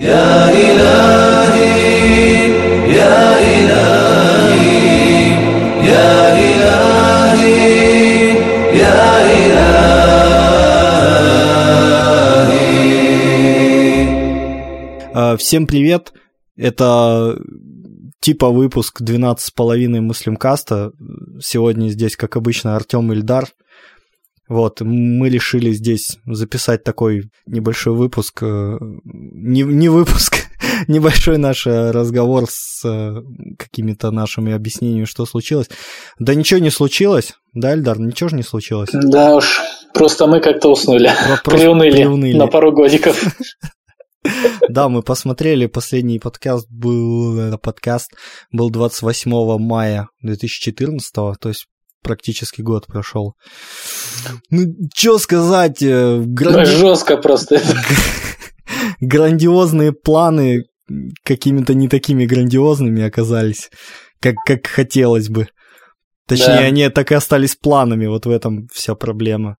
يا إلهي يا إلهي يا إلهي يا إلهي А, Всем привет! Это типа выпуск 12,5 Муслимкаста. Сегодня здесь, как обычно, Артем Ильдар. Вот, мы решили здесь записать такой небольшой выпуск, э, не, не выпуск, небольшой наш э, разговор с э, какими-то нашими объяснениями, что случилось. Да ничего не случилось, да, Ильдар, ничего же не случилось. Да уж, просто мы как-то уснули, Просто приуныли, приуныли. на пару годиков. Да, мы посмотрели, последний подкаст был, подкаст был 28 мая 2014, то есть практически год прошел. Ну, что сказать, э, Ну, гранди- жестко просто. грандиозные планы какими-то не такими грандиозными оказались, как, как хотелось бы. Точнее, Да. они так и остались планами, вот в этом вся проблема.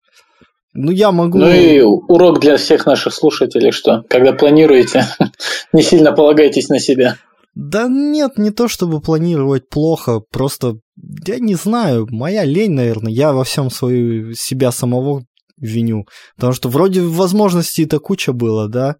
Ну, я могу... Ну и урок для всех наших слушателей, что когда планируете, не сильно полагайтесь на себя. Да нет, не то чтобы планировать плохо, просто я не знаю, моя лень, наверное, я во всем свою себя самого виню, потому что вроде возможностей-то куча было, да?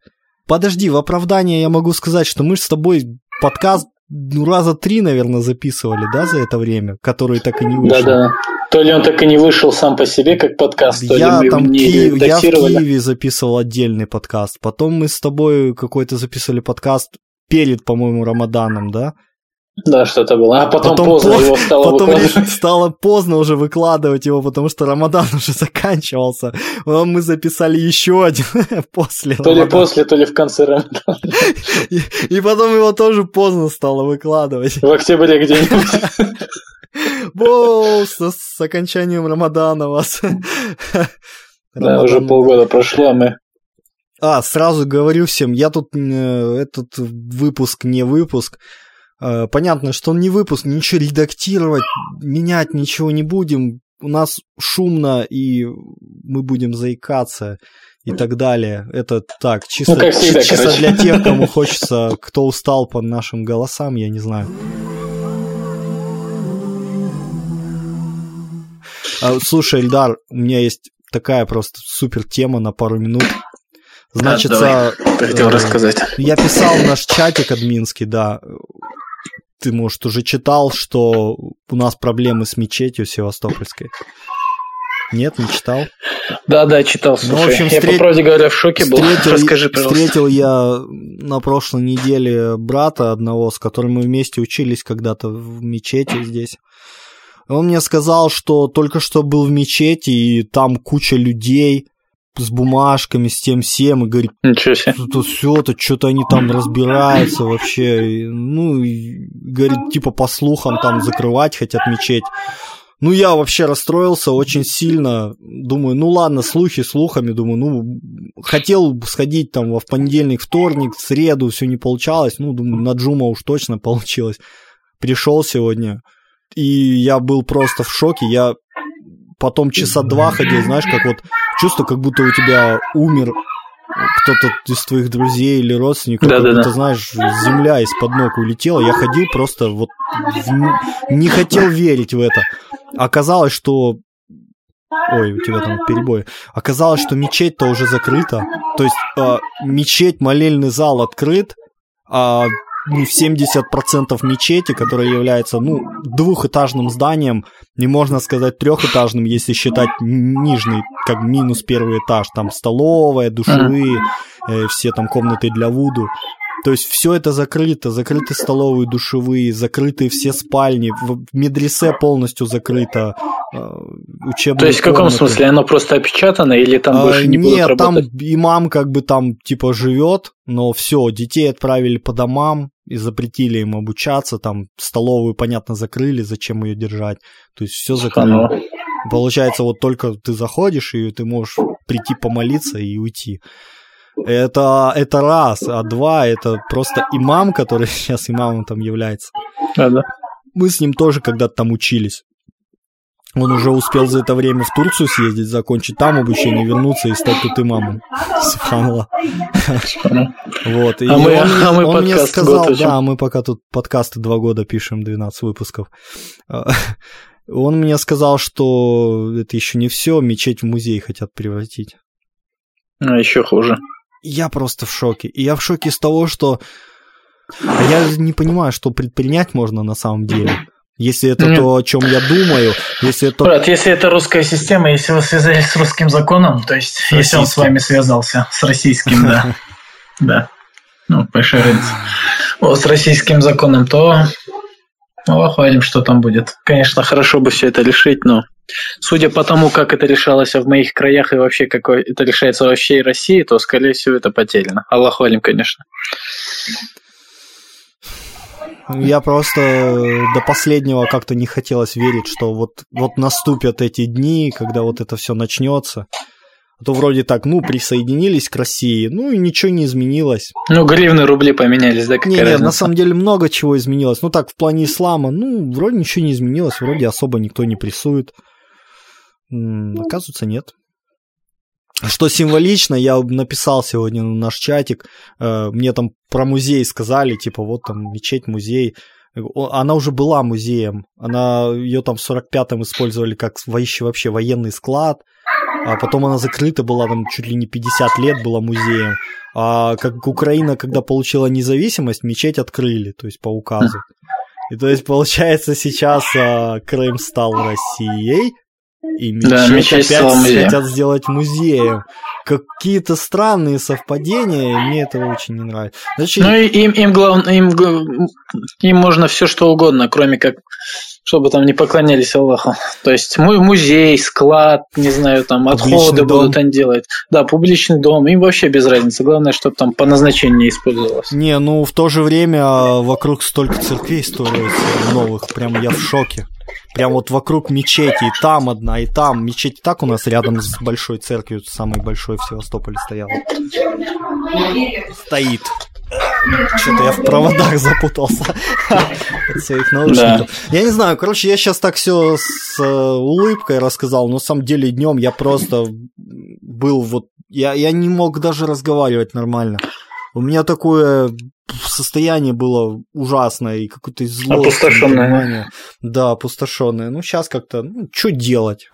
Подожди, в оправдание я могу сказать, что мы же с тобой подкаст ну, раза три, наверное, записывали, да, за это время, который так и не вышел. Да-да. То ли он так и не вышел сам по себе, как подкаст, то ли Я мы его там не Киев- я в. Киеве записывал отдельный подкаст. Потом мы с тобой какой-то записывали подкаст перед, по-моему, Рамаданом, да? Да, что-то было. А потом, поздно поз- его стало потом выкладывать. стало поздно уже выкладывать его, потому что Рамадан уже заканчивался. А Мы записали еще один после То ли после, то ли в конце Рамадана. И, и потом его тоже поздно стало выкладывать. В октябре где-нибудь. Воу, с, с окончанием Рамадана вас. Да, уже полгода прошло, а мы... А, сразу говорю всем, я тут э, этот выпуск не выпуск. Э, понятно, что он не выпуск, ничего редактировать, менять ничего не будем. У нас шумно, и мы будем заикаться и так далее. Это так, чисто, Ну, всегда, чи- чисто короче. для тех, кому хочется, кто устал по нашим голосам, я не знаю. А, Слушай, Эльдар, у меня есть такая просто супер тема на пару минут. Значит, давай. Хотел э, рассказать. я писал в наш чатик админский, да. Ты, может, уже читал, что у нас проблемы с мечетью Севастопольской. Нет, не читал? Да, да, читал, Ну, в слушай. общем, Я встре- по правде говоря в шоке был. Встретил, Расскажи, пожалуйста. встретил я на прошлой неделе брата одного, с которым мы вместе учились когда-то в мечети здесь. Он мне сказал, что только что был в мечети, и там куча людей с бумажками, с тем всем, и говорит, Ничего себе. тут все-то, что-то они там разбираются вообще. Ну, и, говорит, типа по слухам там закрывать хотят мечеть. Ну, я вообще расстроился очень сильно. Думаю, ну ладно, слухи слухами. Думаю, ну, хотел сходить там в понедельник, вторник, в среду, все не получалось. Ну, думаю, на Джума уж точно получилось. Пришел сегодня, и я был просто в шоке. Я потом часа два ходил, знаешь, как вот чувство, как будто у тебя умер кто-то из твоих друзей или родственников, как Да-да-да. будто, знаешь, земля из-под ног улетела. Я ходил просто вот в- не хотел верить в это. Оказалось, что Ой, у тебя там перебой. Оказалось, что мечеть-то уже закрыта. То есть э, мечеть, молельный зал открыт, а ну, 70% мечети, которая является ну, двухэтажным зданием, не можно сказать трехэтажным, если считать нижний, как минус первый этаж. Там столовая, душевые, э, все там комнаты для вуду. То есть все это закрыто, закрыты столовые, душевые, закрыты все спальни, в медресе полностью закрыто, э, учебные То есть в каком комнаты. смысле? Оно просто опечатано или там А, больше не будут Нет, там имам как бы там типа живет, но все, детей отправили по домам и запретили им обучаться, там столовую, понятно, закрыли, зачем ее держать. То есть все закрыли. Оно. Получается, вот только ты заходишь, и ты можешь прийти помолиться и уйти. Это, это раз, а два, это просто имам, который сейчас имамом там является. Да, да. Мы с ним тоже когда-то там учились. Он уже успел за это время в Турцию съездить, закончить там обучение, вернуться и стать тут имамом. Субханаллах. Вот. И А мы- он, а мы он мне подкаст сказал, да, мы пока тут подкасты два года пишем, 12 выпусков. А, Он мне сказал, что это еще не все, мечеть в музей хотят превратить. А еще хуже. Я просто в шоке. И я в шоке с того, что а я не понимаю, что предпринять можно на самом деле. Если это Нет. то, о чем я думаю, если это... Брат, если это русская система, если вы связались с русским законом, то есть если он с вами связался с российским, да, да, ну, большая разница. Вот с российским законом, то ну, хвалим, что там будет. Конечно, хорошо бы все это решить, но судя по тому, как это решалось в моих краях и вообще как это решается во всей России, то, скорее всего, это потеряно. Аллах валим, конечно. Я просто до последнего как-то не хотелось верить, что вот, вот наступят эти дни, когда вот это все начнется. А то вроде так, ну, присоединились к России, ну и ничего не изменилось. Ну, гривны, рубли поменялись, да, какая Не, разница? на самом деле много чего изменилось. Ну так, в плане ислама, ну, вроде ничего не изменилось, вроде особо никто не прессует. М, Оказывается, нет. Что символично, я написал сегодня на наш чатик, э, мне там про музей сказали, типа, вот там мечеть, музей. Она уже была музеем, она ее там в 45-м использовали как вообще, вообще военный склад, а потом она закрыта была, там чуть ли не 50 лет была музеем. А как Украина, когда получила независимость, мечеть открыли, то есть по указу. И то есть, получается, сейчас а, Крым стал Россией, и мечеть, Да, мечеть опять хотят сделать музеем. Какие-то странные совпадения, и мне это очень не нравится. Значит, Ну, и им, им главное, им, им можно все что угодно, кроме как чтобы там не поклонялись Аллаху. То есть мой музей, склад, не знаю, там Публичный отходы дом. будут они делать. Да, публичный дом, им вообще без разницы. Главное, чтобы там по назначению использовалось. Не, ну в то же время а, вокруг столько церквей строится новых, прям я в шоке. Прям вот вокруг мечети, и там одна, и там. Мечеть и так у нас рядом с большой церковью, самой большой в Севастополе стояла. Стоит. Что-то я в проводах запутался от своих наушников. Я не знаю, короче, я сейчас так все с э, улыбкой рассказал, но на самом деле днем я просто был вот... Я, я не мог даже разговаривать нормально. У меня такое состояние было ужасное и какое-то злость. Опустошённое. непонимание. Да, опустошенное. Ну, сейчас как-то, ну, что делать?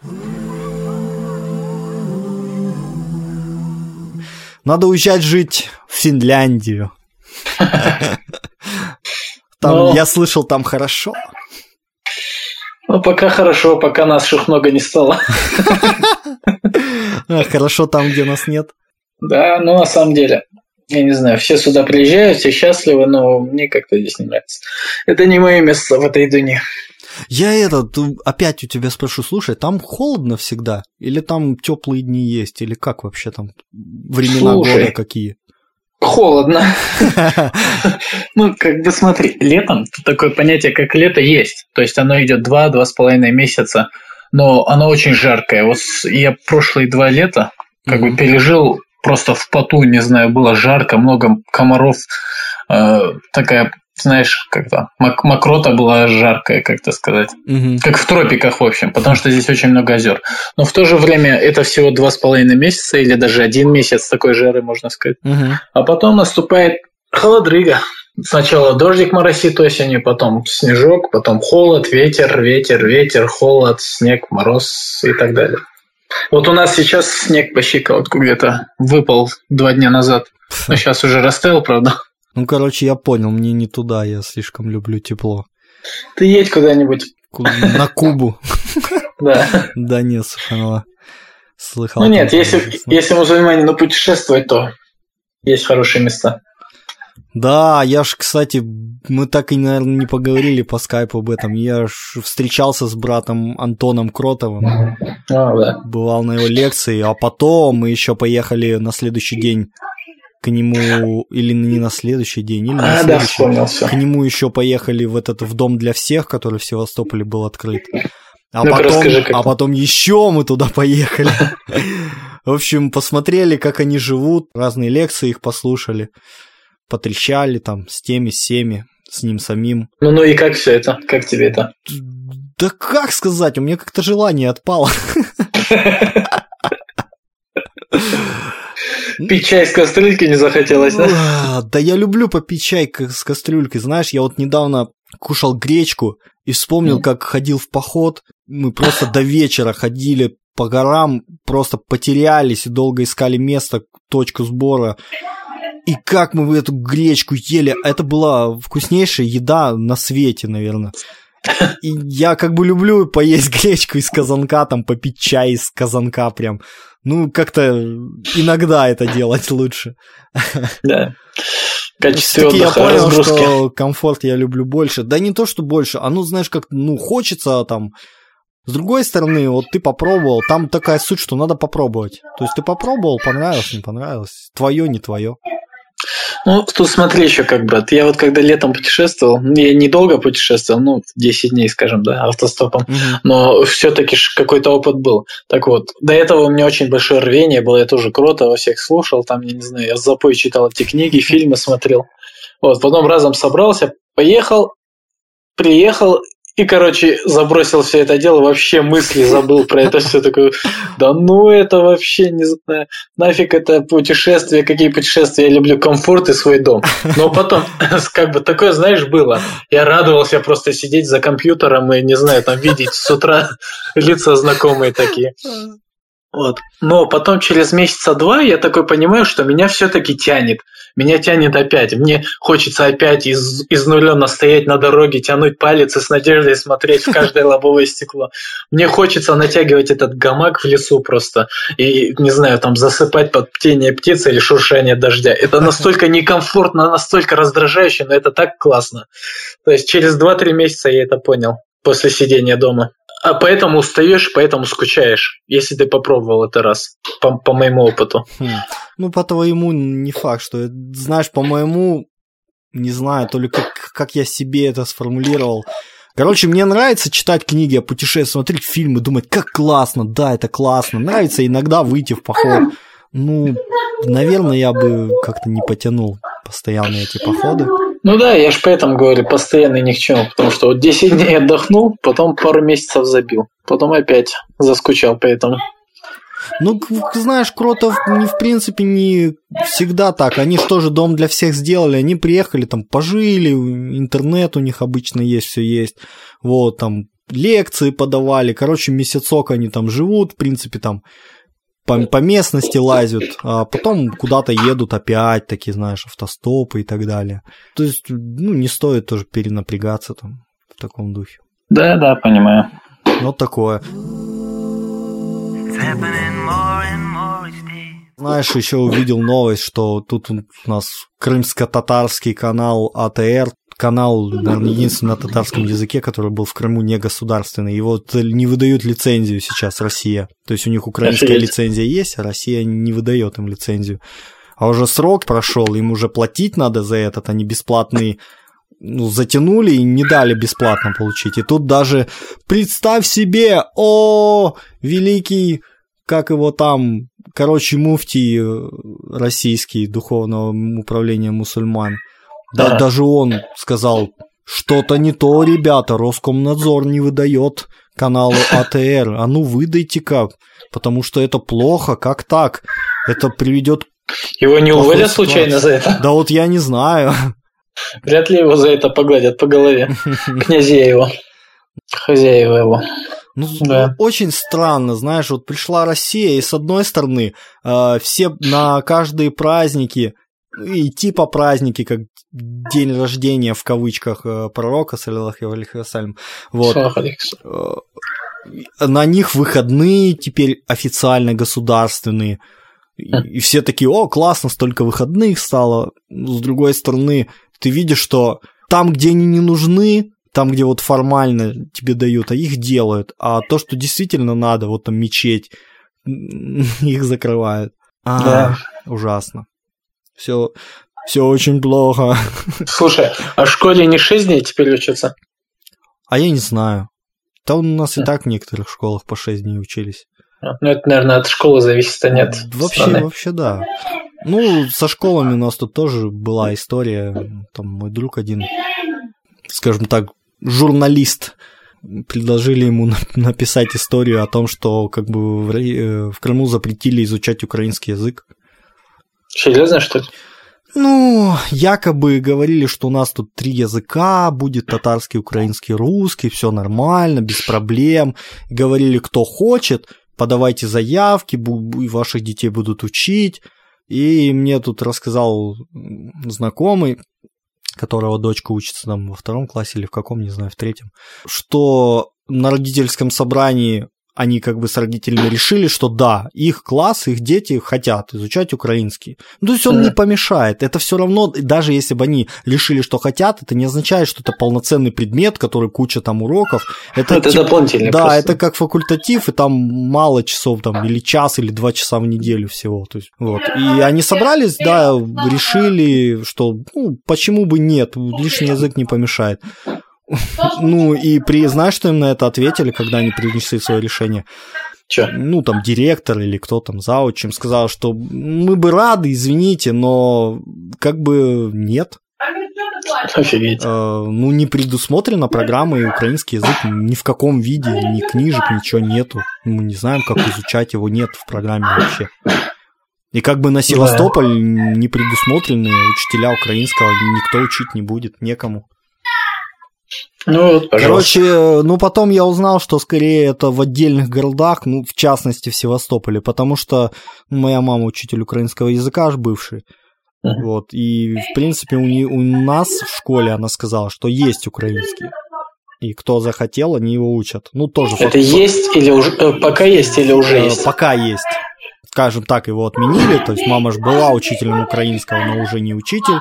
Надо уезжать жить в Финляндию. Там, Ну. я слышал, там хорошо. Ну, пока хорошо, пока наших много не стало. А, Хорошо там, где нас нет. Да, ну на самом деле, я не знаю, все сюда приезжают, все счастливы, но мне как-то здесь не нравится. Это не мое место в этой дуне. Я этот, опять у тебя спрошу, слушай, там холодно всегда? Или там теплые дни есть? Или как вообще там времена Слушай. года какие? Холодно. Ну, как бы смотри, летом такое понятие, как лето, есть. То есть оно идет два-два с половиной месяца, но оно очень жаркое. Вот я прошлые два лета как бы пережил просто в поту, не знаю, было жарко, много комаров, э, такая, знаешь, как-то мок- мокрота была жаркая, как-то сказать. Мгм. Как в тропиках, в общем, потому что здесь очень много озер. Но в то же время это всего два с половиной месяца или даже один месяц такой жары, можно сказать. Мгм. А потом наступает холодрыга. Сначала дождик моросит осенью, потом снежок, потом холод, ветер, ветер, ветер, холод, снег, мороз и так далее. Вот у нас сейчас снег по щиколотку где-то выпал два дня назад. Но сейчас уже растаял, правда. Ну, короче, я понял, мне не туда, я слишком люблю тепло. Ты едь куда-нибудь. Ку- На Кубу. Да. Да нет, субханаллах. Слыхал. Ну нет, если, если мусульмане ну, путешествовать, то есть хорошие места. Да, я ж, кстати, мы так и, наверное, не поговорили по скайпу об этом. Я ж встречался с братом Антоном Кротовым, А, да. бывал на его лекции, а потом мы еще поехали на следующий день к нему, или не на следующий день, или на А, да, следующий. вспомнил все. К нему еще поехали в этот в дом для всех, который в Севастополе был открыт. А, Ну-ка, потом, расскажи, а потом еще мы туда поехали. В общем, посмотрели, как они живут, разные лекции их послушали, потрещали там с теми, с семи, с ним самим. Ну, ну и как все это? Как тебе это? Да как сказать, у меня как-то желание отпало. Пить чай с кастрюльки не захотелось, да? Да я люблю попить чай с кастрюлькой. Знаешь, я вот недавно кушал гречку и вспомнил, как ходил в поход. Мы просто до вечера ходили по горам, просто потерялись и долго искали место, точку сбора. И как мы эту гречку ели, это была вкуснейшая еда на свете, наверное. И я как бы люблю поесть гречку из казанка, там попить чай из казанка прям. Ну, как-то иногда это делать лучше. Да. Качестве Все-таки я понял, разгрузки. что комфорт я люблю больше. Да не то, что больше, а ну, знаешь, как, ну, хочется там... С другой стороны, вот ты попробовал, там такая суть, что надо попробовать. То есть ты попробовал, понравилось, не понравилось. Твое, не твое. Ну, тут смотри еще как, брат. Я вот когда летом путешествовал, ну, я недолго путешествовал, ну, 10 дней, скажем, да, автостопом, но все-таки какой-то опыт был. Так вот, до этого у меня очень большое рвение было, я тоже круто во всех слушал, там, я не знаю, я с запой читал эти книги, фильмы смотрел. Вот, потом разом собрался, поехал, приехал, и, короче, забросил все это дело, вообще мысли забыл про это все такое. Да ну это вообще не знаю. Нафиг это путешествие, какие путешествия, я люблю комфорт и свой дом. Но потом, как бы такое, знаешь, было. Я радовался просто сидеть за компьютером и, не знаю, там видеть с утра лица знакомые такие. Вот. Но потом через месяца два я такой понимаю, что меня все-таки тянет. Меня тянет опять. Мне хочется опять из, изнуренно стоять на дороге, тянуть палец и с надеждой смотреть в каждое лобовое стекло. Мне хочется натягивать этот гамак в лесу просто и, не знаю, там засыпать под птение птицы или шуршание дождя. Это настолько некомфортно, настолько раздражающе, но это так классно. То есть через 2-3 месяца я это понял после сидения дома. А поэтому устаешь, поэтому скучаешь, если ты попробовал это раз, по, по моему опыту. Хм. Ну, по твоему не факт, что... Знаешь, по моему, не знаю, то ли как, как я себе это сформулировал. Короче, мне нравится читать книги о путешествиях, смотреть фильмы, думать, как классно, да, это классно. Нравится иногда выйти в поход. Ну, наверное, я бы как-то не потянул постоянно эти походы. Ну да, я же поэтому говорю, постоянно ни к чему, потому что вот 10 дней отдохнул, потом пару месяцев забил, потом опять заскучал поэтому. Ну, знаешь, Кротов не в принципе не всегда так. Они что же дом для всех сделали? Они приехали, там, пожили, интернет у них обычно есть, все есть. Вот, там, лекции подавали. Короче, месяцок они там живут, в принципе, там, по, по местности лазят, а потом куда-то едут опять, такие, знаешь, автостопы и так далее. То есть, ну, не стоит тоже перенапрягаться там в таком духе. Да, да, понимаю. Вот такое. Знаешь, еще увидел новость, что тут у нас крымско-татарский канал АТР, канал, наверное, единственный на татарском языке, который был в Крыму не государственный. Его т- не выдают лицензию сейчас Россия. То есть у них украинская лицензия есть, а Россия не выдает им лицензию. А уже срок прошел, им уже платить надо за этот, они бесплатный ну, затянули и не дали бесплатно получить. И тут даже, представь себе, о, великий, как его там, короче, муфтий э, российский, духовного управления мусульман. Да, Ага. даже он сказал, что-то не то, ребята, Роскомнадзор не выдает каналу АТР. А ну выдайте-ка, потому что это плохо, как так? Это приведет... Его не уволят случайно за это? Да вот я не знаю. Вряд ли его за это погладят по голове. Князья его. Хозяева его. Ну, Да. очень странно, знаешь, вот пришла Россия, и с одной стороны, э, все на каждые праздники, ну, и типа праздники, как день рождения в кавычках э, пророка, саллиллаху алейхи вассалям, вот, э, на них выходные теперь официально государственные, и, и все такие, о, классно, столько выходных стало. С другой стороны, ты видишь, что там, где они не нужны, там, где вот формально тебе дают, а их делают. А то, что действительно надо, вот там мечеть, их закрывают. А, Да. ужасно. Все, все очень плохо. Слушай, а в школе не 6 дней теперь учатся? А я не знаю. Там у нас и так в некоторых школах по 6 дней учились. Ну, это, наверное, от школы зависит, а нет. Вообще, страны. вообще, да. Ну, со школами у нас тут тоже была история. Там мой друг один, скажем так, журналист, предложили ему на- написать историю о том, что как бы в, э, в Крыму запретили изучать украинский язык. Серьезно, что ли? Ну, якобы говорили, что у нас тут три языка, будет татарский, украинский, русский, все нормально, без проблем. Говорили, кто хочет, подавайте заявки, ваших детей будут учить. И мне тут рассказал знакомый, которого дочка учится там во втором классе или в каком, не знаю, в третьем, что на родительском собрании они как бы с родителями решили, что да, их класс, их дети хотят изучать украинский. Ну, то есть он не помешает. Это все равно, даже если бы они решили, что хотят, это не означает, что это полноценный предмет, который куча там уроков. Это, Это типа- дополнительно. да, просто. это как факультатив, и там мало часов, там, или час, или два часа в неделю всего. То есть, вот. И они собрались, да, решили, что, ну, почему бы нет, лишний язык не помешает. Ну, и при, знаешь, что им на это ответили, когда они принесли свое решение? Чё? Ну, там, директор или кто там, зауч, им сказал, что мы бы рады, извините, но как бы нет. Офигеть. Э, ну, не предусмотрена программа, и украинский язык ни в каком виде, ни книжек, ничего нету. Мы не знаем, как изучать его, нет в программе вообще. И как бы на Севастополь не предусмотрены учителя украинского, никто учить не будет, некому. Ну вот, пожалуйста. Короче, ну потом я узнал, что скорее это в отдельных городах, ну, в частности в Севастополе, потому что моя мама учитель украинского языка аж бывший. Мгм. Вот, и, в принципе, у, не- у нас в школе она сказала, что есть украинский. И кто захотел, они его учат. Ну, тоже Это факт- есть или уже... э, Пока есть или уже э, есть? Пока есть. Скажем так, его отменили. То есть мама же была учителем украинского, но уже не учитель.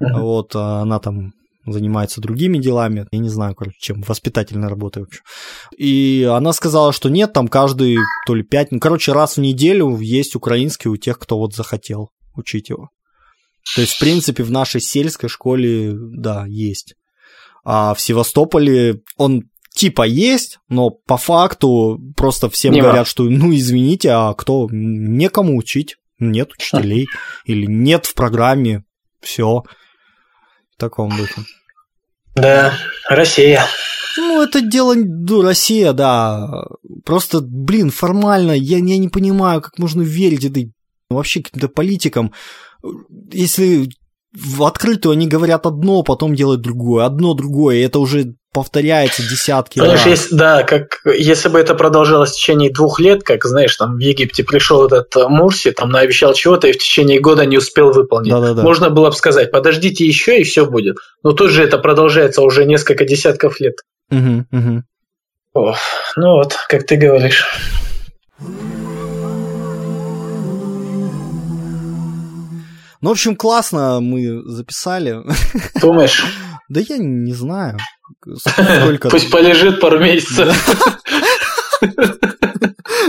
Мгм. Вот, а она там занимается другими делами, я не знаю, короче, чем, воспитательной работой вообще. И она сказала, что нет, там каждый то ли пять, ну, короче, раз в неделю есть украинский у тех, кто вот захотел учить его. То есть, в принципе, в нашей сельской школе, да, есть. А в Севастополе он типа есть, но по факту просто всем Нема. говорят, что, ну, извините, а кто, некому учить, нет учителей, или нет в программе, все. В таком духе. Да, Россия. Ну, это дело, ну, Россия, да. Просто, блин, формально, я, я не понимаю, как можно верить этой вообще каким-то политикам. Если в открытую они говорят одно, потом делают другое, одно другое, и это уже повторяется десятки Понимаешь, раз. если, да, как если бы это продолжалось в течение двух лет, как знаешь, там в Египте пришел этот э, Мурси, там наобещал чего-то и в течение года не успел выполнить. Да-да-да. Можно было бы сказать, подождите еще и все будет. Но тут же это продолжается уже несколько десятков лет. Мгм, мгм. О, ну вот, как ты говоришь. Ну, в общем, классно мы записали. Думаешь, Да я не знаю. Сколько пусть полежит пару месяцев.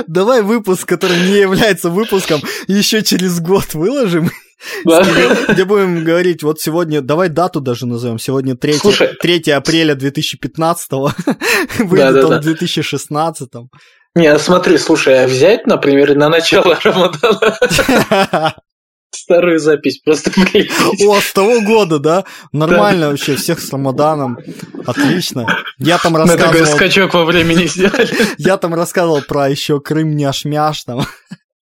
Давай выпуск, который не является выпуском, еще через год выложим, Да. где будем говорить, вот сегодня, давай дату даже назовем, сегодня 3, Слушай. 3 апреля 2015, выйдет Да-да-да. он в 2016. Не, смотри, слушай, а взять, например, на начало Рамадана старую запись, просто. О, с того года, да? Нормально вообще, всех с Рамаданом. Отлично. Я там Мы такой рассказывал, скачок во времени сделали. я там рассказывал про еще Крым няш-мяш там.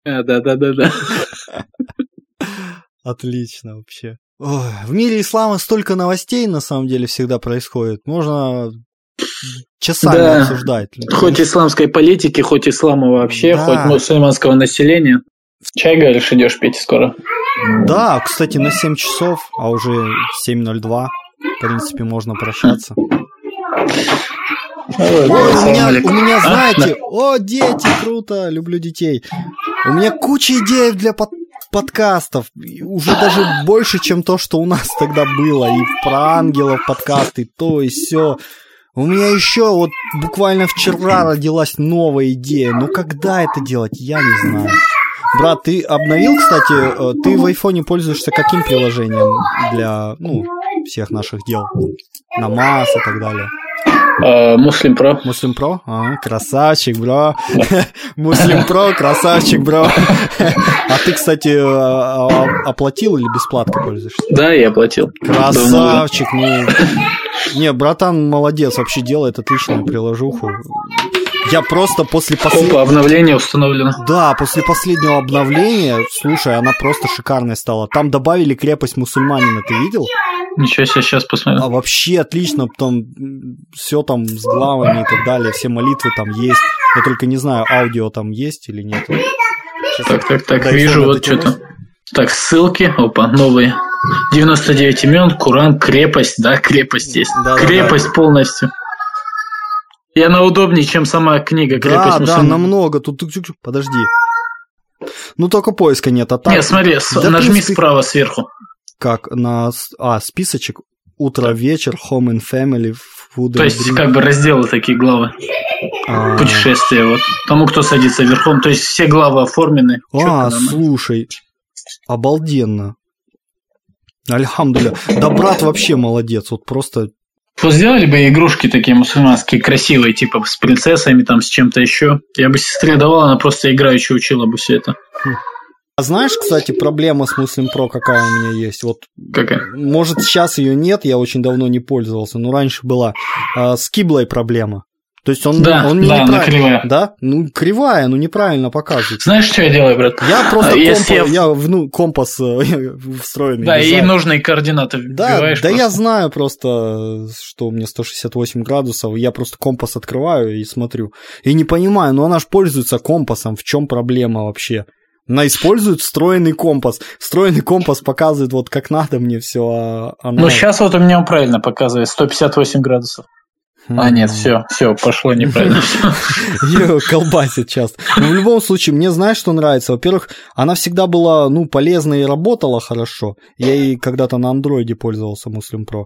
А, Да-да-да-да. Отлично вообще. Ой, в мире ислама столько новостей на самом деле всегда происходит. Можно часами Да. обсуждать. Хоть исламской политики, хоть ислама вообще, Да. хоть мусульманского населения. Чай, говоришь, идешь пить скоро? Да, кстати, на 7 часов, а уже 7.02. В принципе, можно прощаться. Ой, у меня, у меня, А, знаете, о, дети, круто, люблю детей. У меня куча идей для под- подкастов, уже даже больше, чем то, что у нас тогда было, и про ангелов подкасты, то, и все. У меня еще вот буквально вчера родилась новая идея, но когда это делать, я не знаю. Брат, ты обновил, кстати, э, ты в айфоне пользуешься каким приложением для, ну, всех наших дел? Намаз и так далее. Муслим Про. Муслим Про? Красавчик, бро. Муслим Про, красавчик, бро. А ты, кстати, э, а- оплатил или бесплатно пользуешься? Да, я оплатил. Красавчик, ну, Не, братан молодец, вообще делает отличную приложуху. Я просто после последнего... Опа, обновление установлено. Да, после последнего обновления, слушай, она просто шикарная стала. Там добавили крепость мусульманина, ты видел? Ничего себе, сейчас посмотрим. А вообще отлично, потом все там с главами и так далее, все молитвы там есть. Я только не знаю, аудио там есть или нет. Сейчас Так, так, так, вижу вот что-то. Так, ссылки, опа, новые. 99 имен, Куран, крепость, да, крепость есть. Да-да-да. крепость полностью. И она удобнее, чем сама книга Да, «Крепость да, мусульман». намного. Тут, тут- тут- подожди. Ну, только поиска нет, а так... Нет, смотри, Да, нажми принципе, справа сверху. Как на... А, списочек. Утро, вечер, home and family, food То есть, как бы разделы такие главы. А, Путешествия, вот. Тому, кто садится верхом. То есть, все главы оформлены. А, слушай, обалденно. Альхамдуля. Да брат вообще молодец, вот просто... Вот сделали бы игрушки такие мусульманские, красивые, типа с принцессами, там, с чем-то еще. Я бы сестре давал, она просто играючи учила бы все это. А знаешь, кстати, проблема с Muslim Pro какая у меня есть? Вот, Какая? может, сейчас ее нет, я очень давно не пользовался, но раньше была. А, с киблой проблема. То есть он, Да, он мне да, неправильно... кривая. Да? Ну, кривая, ну неправильно показывает. Знаешь, что я делаю, брат? Я просто А, если компас, я- я, ну, компас э, встроенный. Да, и дизайн. нужные координаты Да, да я знаю просто, что у меня 168 градусов, я просто компас открываю и смотрю. И не понимаю, ну она же пользуется компасом, в чем проблема вообще? Она использует встроенный компас. Встроенный компас показывает вот как надо мне все, а она... Ну, сейчас вот у меня он правильно показывает, 158 градусов. А, нет, все, все, пошло неправильно. Ее колбасит часто. Но в любом случае, мне знаешь, что нравится? Во-первых, она всегда была, ну, полезна и работала хорошо. Я ей когда-то на андроиде пользовался Muslim Pro.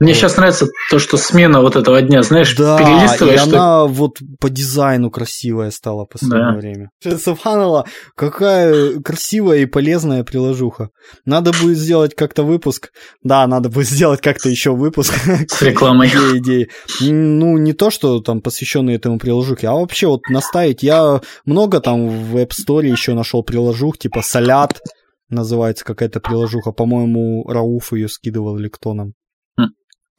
Мне сейчас нравится то, что смена вот этого дня, знаешь, Да, и перелистываешь, что она вот по дизайну красивая стала в последнее Да. время. Субханалла, какая красивая и полезная приложуха. Надо будет сделать как-то выпуск. Да, надо будет сделать как-то еще выпуск. с рекламой. Идеи, идеи. Ну, не то, что там посвященный этому приложухе, а вообще вот наставить. Я много там в App Store еще нашел приложух, типа Салят называется какая-то приложуха. По-моему, Рауф ее скидывал или кто нам.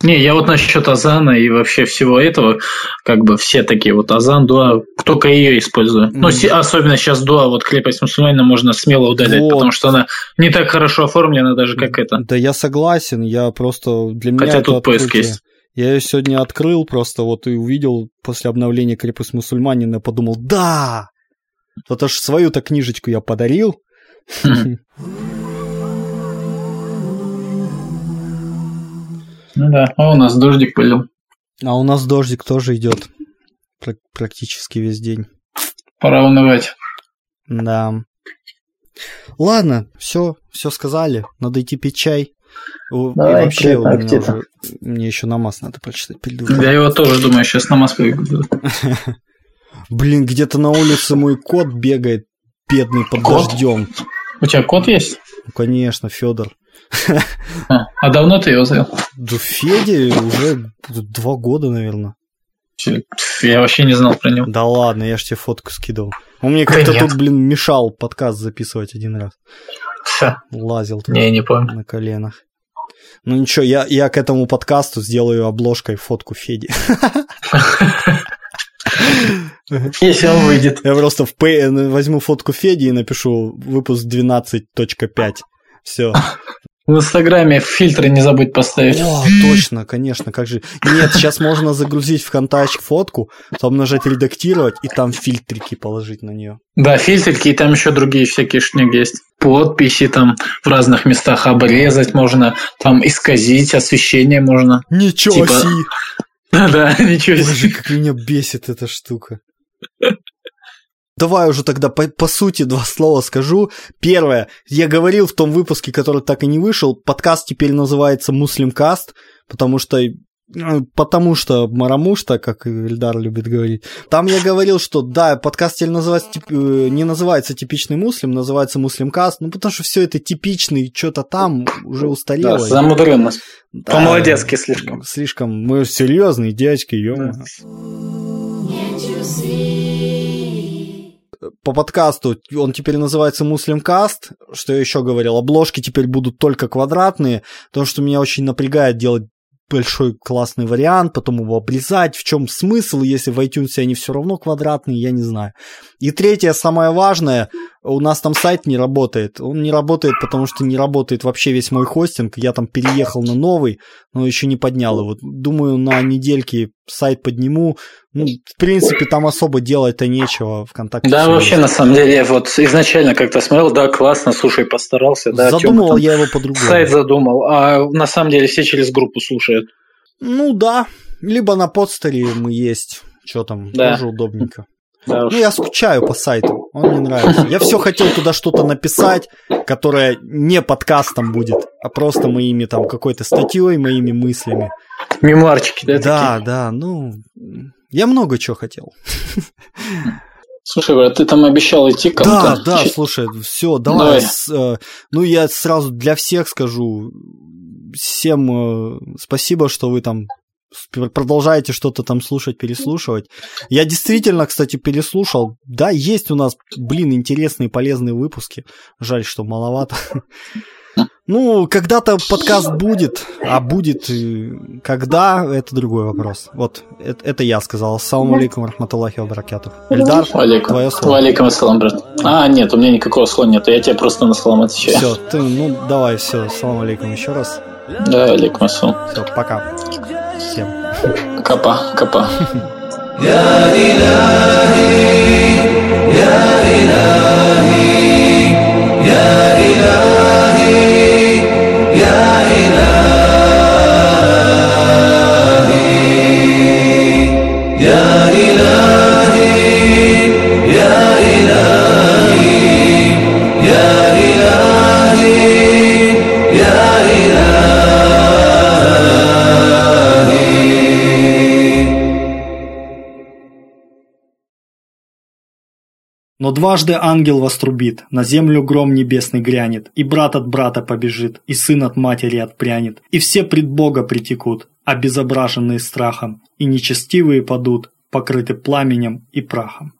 Не, я вот насчет Азана и вообще всего этого, как бы все такие вот Азан, Дуа, только ее использую. Ну, Мгм. си- особенно сейчас Дуа, вот крепость мусульманина можно смело удалять, Вот. потому что она не так хорошо оформлена даже, как это. Да я согласен, я просто для меня Хотя это тут поиск открытие. есть. Я ее сегодня открыл просто вот и увидел после обновления крепость мусульманина, подумал, да! Вот аж свою-то книжечку я подарил. Хм. Ну да, а у нас дождик пылил. А у нас дождик тоже идет пр- практически весь день. Пора унывать. Да. Ладно, все, все сказали. Надо идти пить чай. О, И Давай, вообще у меня уже- мне еще намаз надо прочитать утром. Я его тоже думаю, сейчас намаз поведу. Блин, где-то на улице мой кот бегает, бедный под Кот? дождем. У тебя кот есть? Ну, конечно, Федор. А, а давно ты его завел? Да Феде уже два года, наверное. Я вообще не знал про него. Да ладно, я ж тебе фотку скидывал. Он мне как-то тут, блин, мешал подкаст записывать один раз. Лазил тут Не, не помню. на коленах. Ну ничего, я, я к этому подкасту сделаю обложкой фотку Феди. Если он выйдет. Я просто в возьму фотку Феди и напишу выпуск 12.5. Все. В Инстаграме фильтры не забудь поставить. О, точно, конечно, как же. Нет, сейчас можно загрузить ВКонтаче фотку, потом нажать редактировать и там фильтрики положить на нее. Да, фильтрики, и там еще другие всякие шняги есть. Подписи там в разных местах обрезать можно, там исказить, освещение можно. Ничего Типа- себе! Да, ничего Боже, себе. как меня бесит эта штука. Давай уже тогда по, по сути два слова скажу. Первое, я говорил в том выпуске, который так и не вышел, подкаст теперь называется Муслимкаст, потому что ну, Потому что Марамушта, как Ильдар любит говорить. Там я говорил, что да, подкаст теперь называется, тип- э, не называется типичный муслим, называется муслимкаст, ну потому что все это типичный, что-то там уже Да, устарело. замудренно. Да, По-молодецки слишком. Слишком. Мы серьезные дядьки, ё по подкасту он теперь называется Муслимкаст. Что я еще говорил? Обложки теперь будут только квадратные, потому что меня очень напрягает делать большой классный вариант, потом его обрезать, в чем смысл, если в iTunes они все равно квадратные, я не знаю. И третье, самое важное, у нас там сайт не работает. Он не работает, потому что не работает вообще весь мой хостинг. Я там переехал на новый, но еще не поднял его. Думаю, на недельке сайт подниму. Ну, в принципе, там особо делать-то нечего ВКонтакте. Да, вообще, есть. на самом деле, вот изначально как-то смотрел, да, классно, слушай, постарался. Да, задумывал я его по-другому. Сайт задумал, а на самом деле все через группу слушают. Ну да, либо на подстере мы есть, что там, да. тоже удобненько. Да ну, я скучаю по сайту, он мне нравится. Я все хотел туда что-то написать, которое не подкастом будет, а просто моими там какой-то статьей, моими мыслями. Мемуарчики, да? Да, такие? да, ну, я много чего хотел. Слушай, брат, ты там обещал идти кому-то. Да, да, слушай, все, давай. давай. С, э, ну, я сразу для всех скажу. Всем э, спасибо, что вы там продолжаете что-то там слушать, переслушивать. Я действительно, кстати, переслушал. Да, есть у нас, блин, интересные, полезные выпуски. Жаль, что маловато. Ну, когда-то подкаст будет, а будет когда, это другой вопрос. Вот, это, это я сказал. Ассаламу алейкум, рахматуллахи вабаракатух. Эльдар, Валейкум. твое слово. Валейкум ассалам, брат. А, нет, у меня никакого слова нет, я тебе просто на салам отвечаю. Все, ты, ну, давай, все, ассаламу алейкум еще раз. Да, алейкум ассалам. Все, пока всем. Капа, капа. Я дважды ангел вострубит, на землю гром небесный грянет, и брат от брата побежит, и сын от матери отпрянет, и все пред Бога притекут, обезображенные страхом, и нечестивые падут, покрыты пламенем и прахом.